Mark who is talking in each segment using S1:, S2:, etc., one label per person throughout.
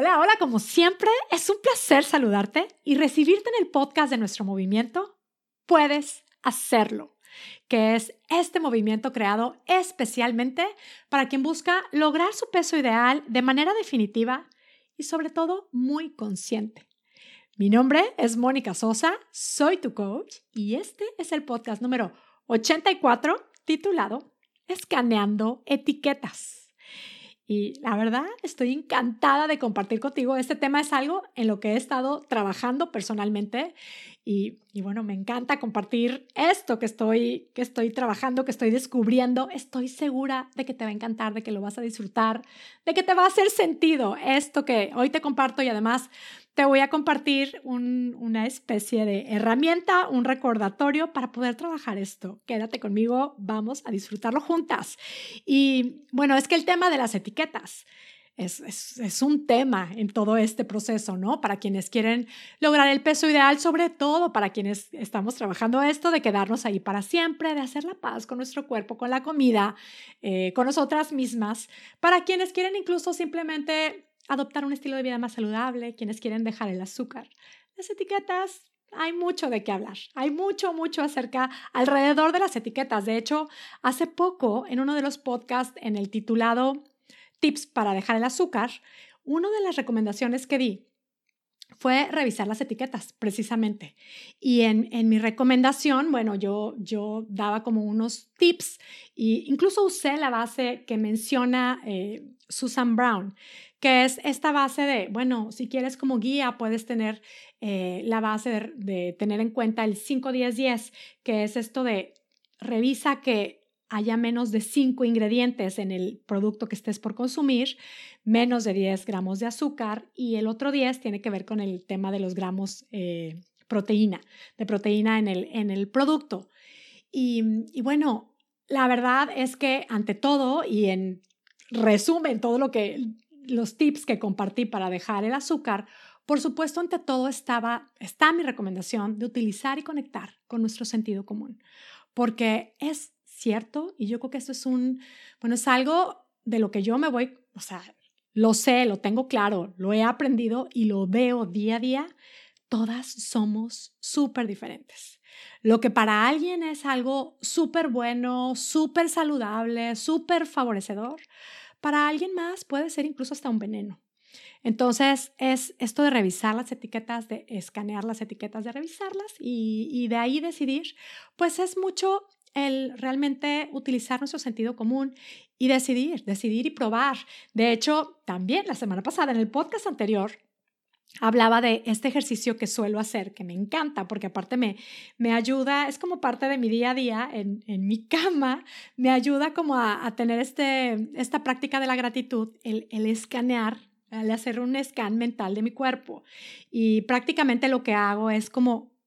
S1: Hola, hola, como siempre, es un placer saludarte y recibirte en el podcast de nuestro movimiento. Puedes hacerlo, que es este movimiento creado especialmente para quien busca lograr su peso ideal de manera definitiva y sobre todo muy consciente. Mi nombre es Mónica Sosa, soy tu coach y este es el podcast número 84 titulado Escaneando etiquetas. Y la verdad, estoy encantada de compartir contigo. Este tema es algo en lo que he estado trabajando personalmente y, bueno, me encanta compartir esto que estoy, que estoy trabajando, que estoy descubriendo. Estoy segura de que te va a encantar, de que lo vas a disfrutar, de que te va a hacer sentido esto que hoy te comparto y además te voy a compartir una especie de herramienta, un recordatorio para poder trabajar esto. Quédate conmigo, vamos a disfrutarlo juntas. Y bueno, es que el tema de las etiquetas. Es, es, un tema en todo este proceso, ¿no? Para quienes quieren lograr el peso ideal, sobre todo para quienes estamos trabajando esto de quedarnos ahí para siempre, de hacer la paz con nuestro cuerpo, con la comida, eh, con nosotras mismas, para quienes quieren incluso simplemente adoptar un estilo de vida más saludable, quienes quieren dejar el azúcar. Las etiquetas, hay mucho de qué hablar. Hay mucho, mucho acerca alrededor de las etiquetas. De hecho, hace poco, en uno de los podcasts, en el titulado Tips para dejar el azúcar, una de las recomendaciones que di fue revisar las etiquetas, precisamente. Y en, en, mi recomendación, bueno, yo, yo daba como unos tips e incluso usé la base que menciona eh, Susan Brown, que es esta base de, bueno, si quieres como guía, puedes tener eh, la base de, tener en cuenta el 5-10-10, que es esto de revisa que haya menos de 5 ingredientes en el producto que estés por consumir, menos de 10 gramos de azúcar y el otro 10 tiene que ver con el tema de los gramos eh, proteína, de proteína en el, en el producto. Y, y bueno, la verdad es que ante todo y en resumen todo lo que los tips que compartí para dejar el azúcar, por supuesto, ante todo estaba, está mi recomendación de utilizar y conectar con nuestro sentido común, porque es cierto y yo creo que esto es un, bueno, es algo de lo que yo me voy, o sea, lo sé, lo tengo claro, lo he aprendido y lo veo día a día, todas somos súper diferentes. Lo que para alguien es algo súper bueno, súper saludable, súper favorecedor, para alguien más puede ser incluso hasta un veneno. Entonces, es esto de revisar las etiquetas, de escanear las etiquetas, de revisarlas y, de ahí decidir, pues es mucho el realmente utilizar nuestro sentido común y decidir, decidir y probar. De hecho, también la semana pasada, en el podcast anterior, hablaba de este ejercicio que suelo hacer, que me encanta, porque aparte me, me ayuda, es como parte de mi día a día en, en mi cama, me ayuda como a, tener este, esta práctica de la gratitud, el, el escanear, el hacer un scan mental de mi cuerpo. Y prácticamente lo que hago es como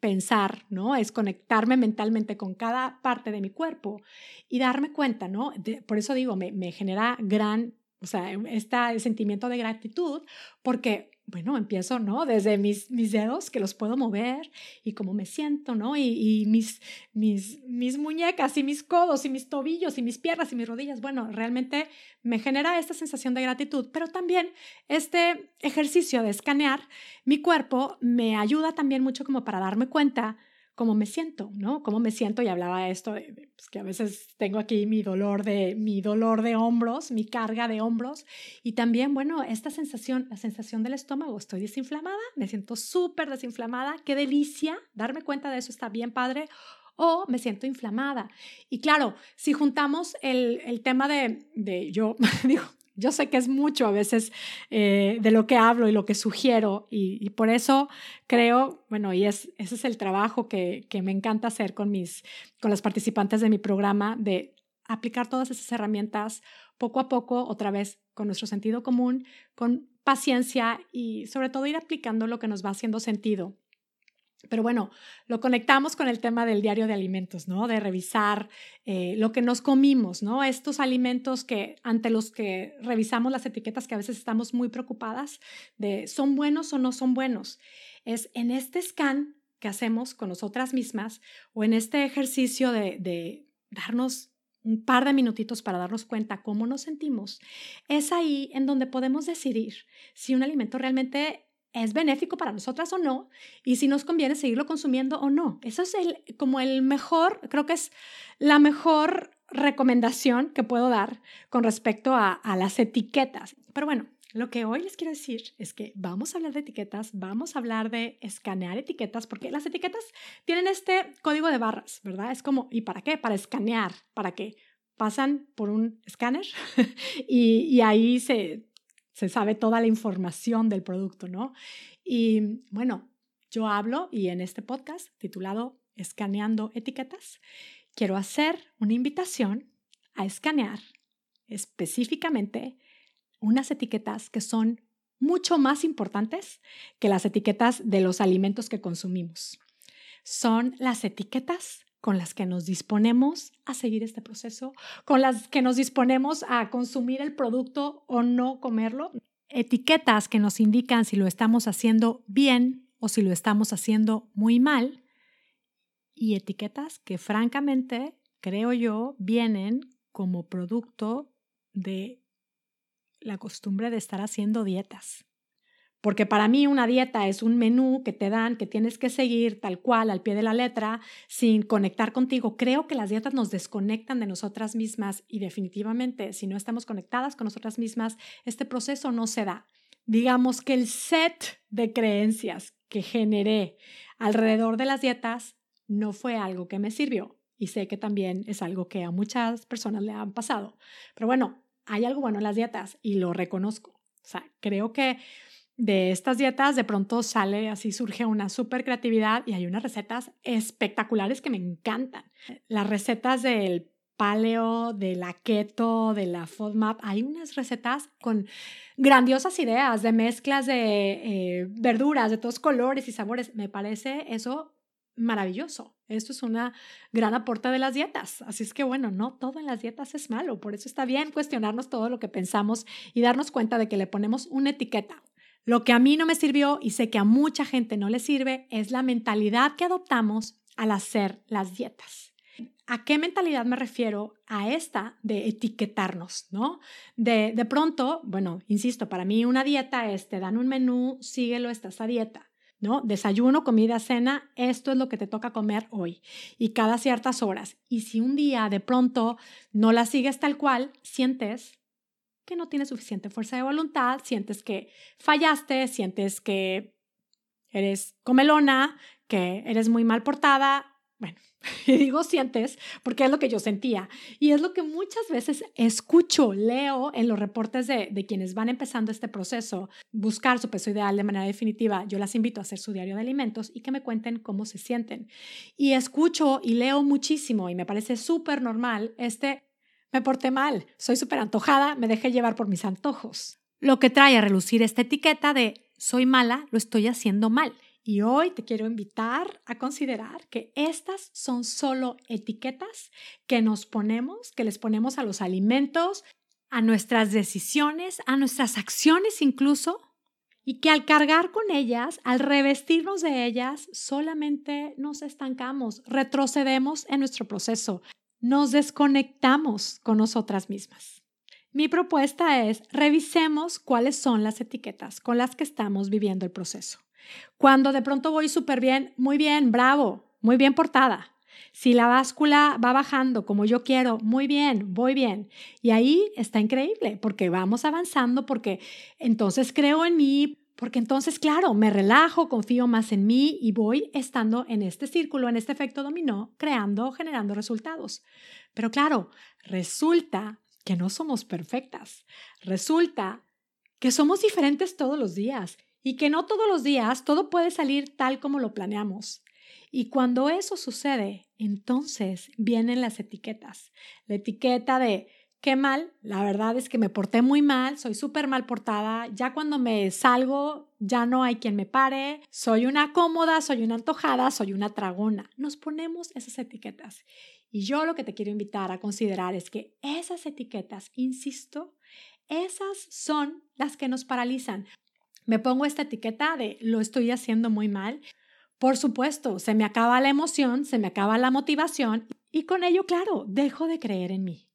S1: pensar, ¿no? Es conectarme mentalmente con cada parte de mi cuerpo y darme cuenta, ¿no? por eso digo, me, me genera gran, o sea, este sentimiento de gratitud, porque bueno, empiezo, ¿no? Desde mis, mis dedos que los puedo mover y cómo me siento, ¿no? Y, mis, mis, mis muñecas y mis codos y mis tobillos y mis piernas y mis rodillas. Bueno, realmente me genera esta sensación de gratitud, pero también este ejercicio de escanear mi cuerpo me ayuda también mucho como para darme cuenta cómo me siento, ¿no? Cómo me siento y hablaba de esto, de, pues, que a veces tengo aquí mi dolor de mi dolor de hombros, mi carga de hombros y también, bueno, esta sensación, la sensación del estómago, estoy desinflamada, me siento súper desinflamada, qué delicia, darme cuenta de eso está bien padre o me siento inflamada. Y claro, si juntamos el, el tema de, de yo, digo, yo sé que es mucho a veces eh, de lo que hablo y lo que sugiero y, por eso creo, bueno, y es, ese es el trabajo que, que, me encanta hacer con, mis, con las participantes de mi programa, de aplicar todas esas herramientas poco a poco, otra vez con nuestro sentido común, con paciencia y sobre todo ir aplicando lo que nos va haciendo sentido pero bueno, lo conectamos con el tema del diario de alimentos, ¿no? De revisar eh, lo que nos comimos, ¿no? Estos alimentos que ante los que revisamos las etiquetas que a veces estamos muy preocupadas de son buenos o no son buenos. Es en este scan que hacemos con nosotras mismas o en este ejercicio de, de darnos un par de minutitos para darnos cuenta cómo nos sentimos, es ahí en donde podemos decidir si un alimento realmente es benéfico para nosotras o no y si nos conviene seguirlo consumiendo o no. Eso es el, como el mejor, creo que es la mejor recomendación que puedo dar con respecto a, las etiquetas. Pero bueno, lo que hoy les quiero decir es que vamos a hablar de etiquetas, vamos a hablar de escanear etiquetas, porque las etiquetas tienen este código de barras, ¿verdad? Es como, ¿y para qué? Para escanear, para que pasan por un escáner y, y, ahí se, se sabe toda la información del producto, ¿no? Y bueno, yo hablo y en este podcast titulado Escaneando etiquetas, quiero hacer una invitación a escanear específicamente unas etiquetas que son mucho más importantes que las etiquetas de los alimentos que consumimos. Son las etiquetas con las que nos disponemos a seguir este proceso, con las que nos disponemos a consumir el producto o no comerlo. Etiquetas que nos indican si lo estamos haciendo bien o si lo estamos haciendo muy mal. Y etiquetas que francamente, creo yo, vienen como producto de la costumbre de estar haciendo dietas. Porque para mí una dieta es un menú que te dan, que tienes que seguir tal cual, al pie de la letra, sin conectar contigo. Creo que las dietas nos desconectan de nosotras mismas y definitivamente si no estamos conectadas con nosotras mismas, este proceso no se da. Digamos que el set de creencias que generé alrededor de las dietas no fue algo que me sirvió. Y sé que también es algo que a muchas personas le han pasado. Pero bueno, hay algo bueno en las dietas y lo reconozco. O sea, creo que de estas dietas de pronto sale así, surge una súper creatividad y hay unas recetas espectaculares que me encantan. Las recetas del paleo, de la keto, de la FODMAP, hay unas recetas con grandiosas ideas de mezclas de eh, verduras de todos colores y sabores. Me parece eso maravilloso. Esto es una gran aporte de las dietas. Así es que bueno, no todo en las dietas es malo. Por eso está bien cuestionarnos todo lo que pensamos y darnos cuenta de que le ponemos una etiqueta. Lo que a mí no me sirvió y sé que a mucha gente no le sirve es la mentalidad que adoptamos al hacer las dietas. ¿A qué mentalidad me refiero? A esta de etiquetarnos, ¿no? De, de pronto, bueno, insisto, para mí una dieta es, te dan un menú, síguelo, estás a dieta. ¿no? Desayuno, comida, cena, esto es lo que te toca comer hoy y cada ciertas horas. Y si un día de pronto no la sigues tal cual, sientes que no tienes suficiente fuerza de voluntad, sientes que fallaste, sientes que eres comelona, que eres muy mal portada, bueno, digo sientes porque es lo que yo sentía y es lo que muchas veces escucho, leo en los reportes de, de, quienes van empezando este proceso, buscar su peso ideal de manera definitiva. Yo las invito a hacer su diario de alimentos y que me cuenten cómo se sienten. Y escucho y leo muchísimo y me parece súper normal este, me porté mal, soy súper antojada, me dejé llevar por mis antojos. Lo que trae a relucir esta etiqueta de soy mala, lo estoy haciendo mal. Y hoy te quiero invitar a considerar que estas son solo etiquetas que nos ponemos, que les ponemos a los alimentos, a nuestras decisiones, a nuestras acciones incluso, y que al cargar con ellas, al revestirnos de ellas, solamente nos estancamos, retrocedemos en nuestro proceso, nos desconectamos con nosotras mismas. Mi propuesta es revisemos cuáles son las etiquetas con las que estamos viviendo el proceso. Cuando de pronto voy súper bien, muy bien, bravo, muy bien portada. Si la báscula va bajando como yo quiero, muy bien, voy bien. Y ahí está increíble porque vamos avanzando, porque entonces creo en mí, porque entonces, claro, me relajo, confío más en mí y voy estando en este círculo, en este efecto dominó, creando, generando resultados. Pero claro, resulta que no somos perfectas. Resulta que somos diferentes todos los días y que no todos los días todo puede salir tal como lo planeamos. Y cuando eso sucede, entonces vienen las etiquetas. La etiqueta de qué mal, la verdad es que me porté muy mal, soy súper mal portada, ya cuando me salgo ya no hay quien me pare, soy una cómoda, soy una antojada, soy una tragona. Nos ponemos esas etiquetas. Y yo lo que te quiero invitar a considerar es que esas etiquetas, insisto, esas son las que nos paralizan me pongo esta etiqueta de lo estoy haciendo muy mal Por supuesto, se me acaba la emoción, se me acaba la motivación y con ello, claro, dejo de creer en mí.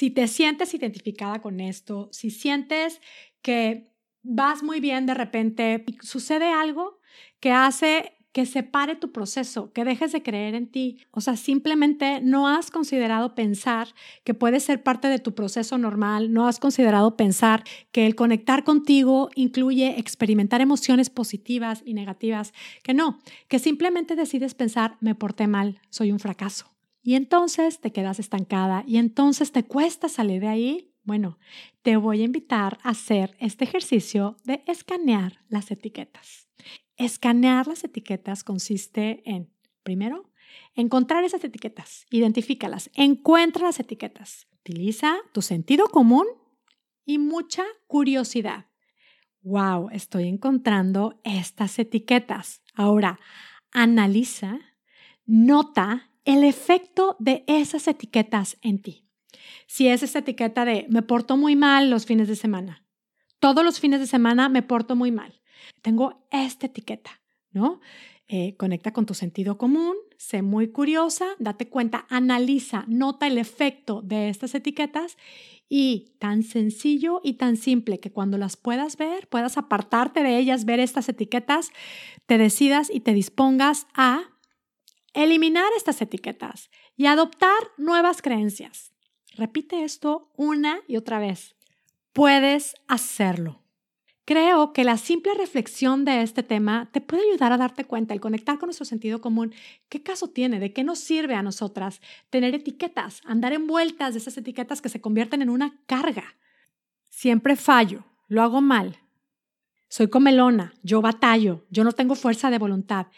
S1: Si te sientes identificada con esto, si sientes que vas muy bien de repente y sucede algo que hace que separe tu proceso, que dejes de creer en ti. O sea, simplemente no has considerado pensar que puede ser parte de tu proceso normal, no has considerado pensar que el conectar contigo incluye experimentar emociones positivas y negativas, que no, que simplemente decides pensar, me porté mal, soy un fracaso. Y entonces te quedas estancada y entonces te cuesta salir de ahí. Bueno, te voy a invitar a hacer este ejercicio de escanear las etiquetas. Escanear las etiquetas consiste en, primero, encontrar esas etiquetas, identifícalas, encuentra las etiquetas, utiliza tu sentido común y mucha curiosidad. Wow, estoy encontrando estas etiquetas. Ahora, analiza, nota el efecto de esas etiquetas en ti. Si es esa etiqueta de me porto muy mal los fines de semana, todos los fines de semana me porto muy mal tengo esta etiqueta, ¿no? Eh, conecta con tu sentido común, sé muy curiosa, date cuenta, analiza, nota el efecto de estas etiquetas y tan sencillo y tan simple que cuando las puedas ver, puedas apartarte de ellas, ver estas etiquetas, te decidas y te dispongas a eliminar estas etiquetas y adoptar nuevas creencias. Repite esto una y otra vez. Puedes hacerlo. Creo que la simple reflexión de este tema te puede ayudar a darte cuenta, el conectar con nuestro sentido común, qué caso tiene, de qué nos sirve a nosotras tener etiquetas, andar envueltas de esas etiquetas que se convierten en una carga. Siempre fallo, lo hago mal. Soy comelona, yo batallo, yo no tengo fuerza de voluntad.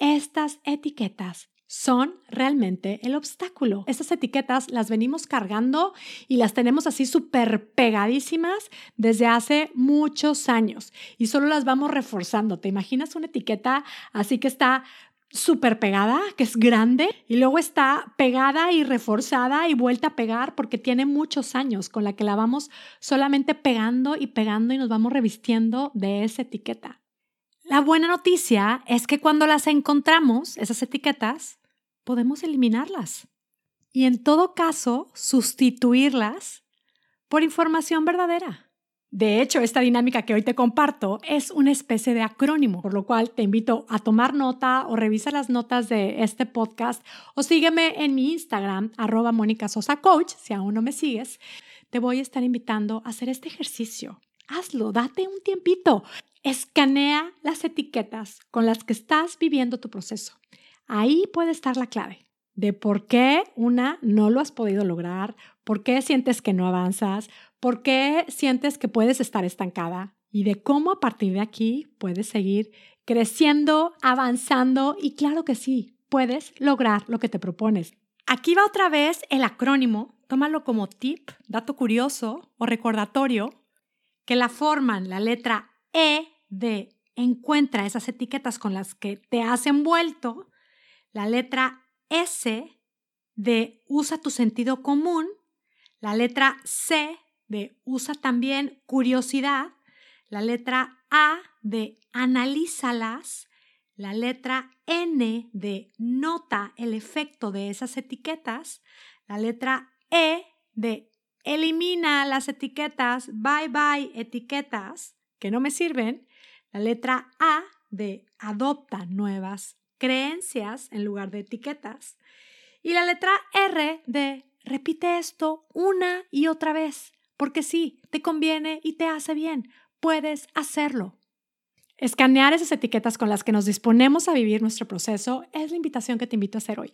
S1: Estas etiquetas son realmente el obstáculo. Estas etiquetas las venimos cargando y las tenemos así súper pegadísimas desde hace muchos años y solo las vamos reforzando. ¿Te imaginas una etiqueta así que está súper pegada, que es grande, y luego está pegada y reforzada y vuelta a pegar porque tiene muchos años con la que la vamos solamente pegando y pegando y nos vamos revistiendo de esa etiqueta. La buena noticia es que cuando las encontramos, esas etiquetas, podemos eliminarlas y en todo caso sustituirlas por información verdadera. De hecho, esta dinámica que hoy te comparto es una especie de acrónimo, por lo cual te invito a tomar nota o revisar las notas de este podcast o sígueme en mi Instagram, arroba Mónica Sosa Coach, si aún no me sigues. Te voy a estar invitando a hacer este ejercicio. Hazlo, date un tiempito. Escanea las etiquetas con las que estás viviendo tu proceso. Ahí puede estar la clave de por qué una no lo has podido lograr, por qué sientes que no avanzas, por qué sientes que puedes estar estancada y de cómo a partir de aquí puedes seguir creciendo, avanzando y claro que sí, puedes lograr lo que te propones. Aquí va otra vez el acrónimo, tómalo como tip, dato curioso o recordatorio, que la forman la letra E de encuentra esas etiquetas con las que te has envuelto la letra S de usa tu sentido común, la letra C de usa también curiosidad, la letra A de analízalas, la letra N de nota el efecto de esas etiquetas, la letra E de elimina las etiquetas, bye bye etiquetas que no me sirven, la letra A de adopta nuevas creencias en lugar de etiquetas. Y la letra R de repite esto una y otra vez, porque sí, te conviene y te hace bien, puedes hacerlo. Escanear esas etiquetas con las que nos disponemos a vivir nuestro proceso es la invitación que te invito a hacer hoy.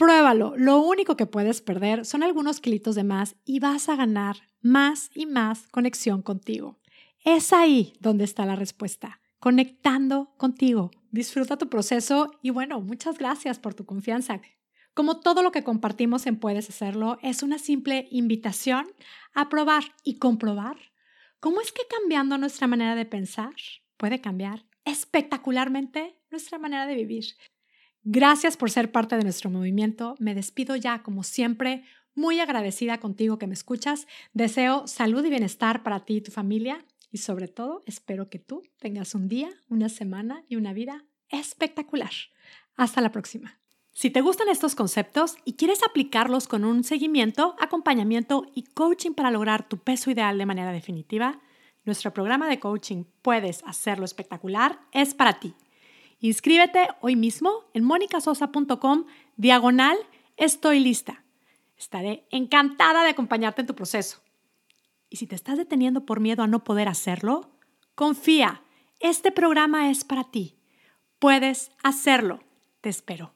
S1: Pruébalo, lo único que puedes perder son algunos kilitos de más y vas a ganar más y más conexión contigo. Es ahí donde está la respuesta conectando contigo. Disfruta tu proceso y bueno, muchas gracias por tu confianza. Como todo lo que compartimos en Puedes Hacerlo, es una simple invitación a probar y comprobar cómo es que cambiando nuestra manera de pensar puede cambiar espectacularmente nuestra manera de vivir. Gracias por ser parte de nuestro movimiento. Me despido ya, como siempre, muy agradecida contigo que me escuchas. Deseo salud y bienestar para ti y tu familia y sobre todo, espero que tú tengas un día, una semana y una vida espectacular. Hasta la próxima. Si te gustan estos conceptos y quieres aplicarlos con un seguimiento, acompañamiento y coaching para lograr tu peso ideal de manera definitiva, nuestro programa de coaching Puedes hacerlo espectacular es para ti. Inscríbete hoy mismo en monicasosa.com diagonal estoy lista. Estaré encantada de acompañarte en tu proceso. Y si te estás deteniendo por miedo a no poder hacerlo, confía, este programa es para ti. Puedes hacerlo. Te espero.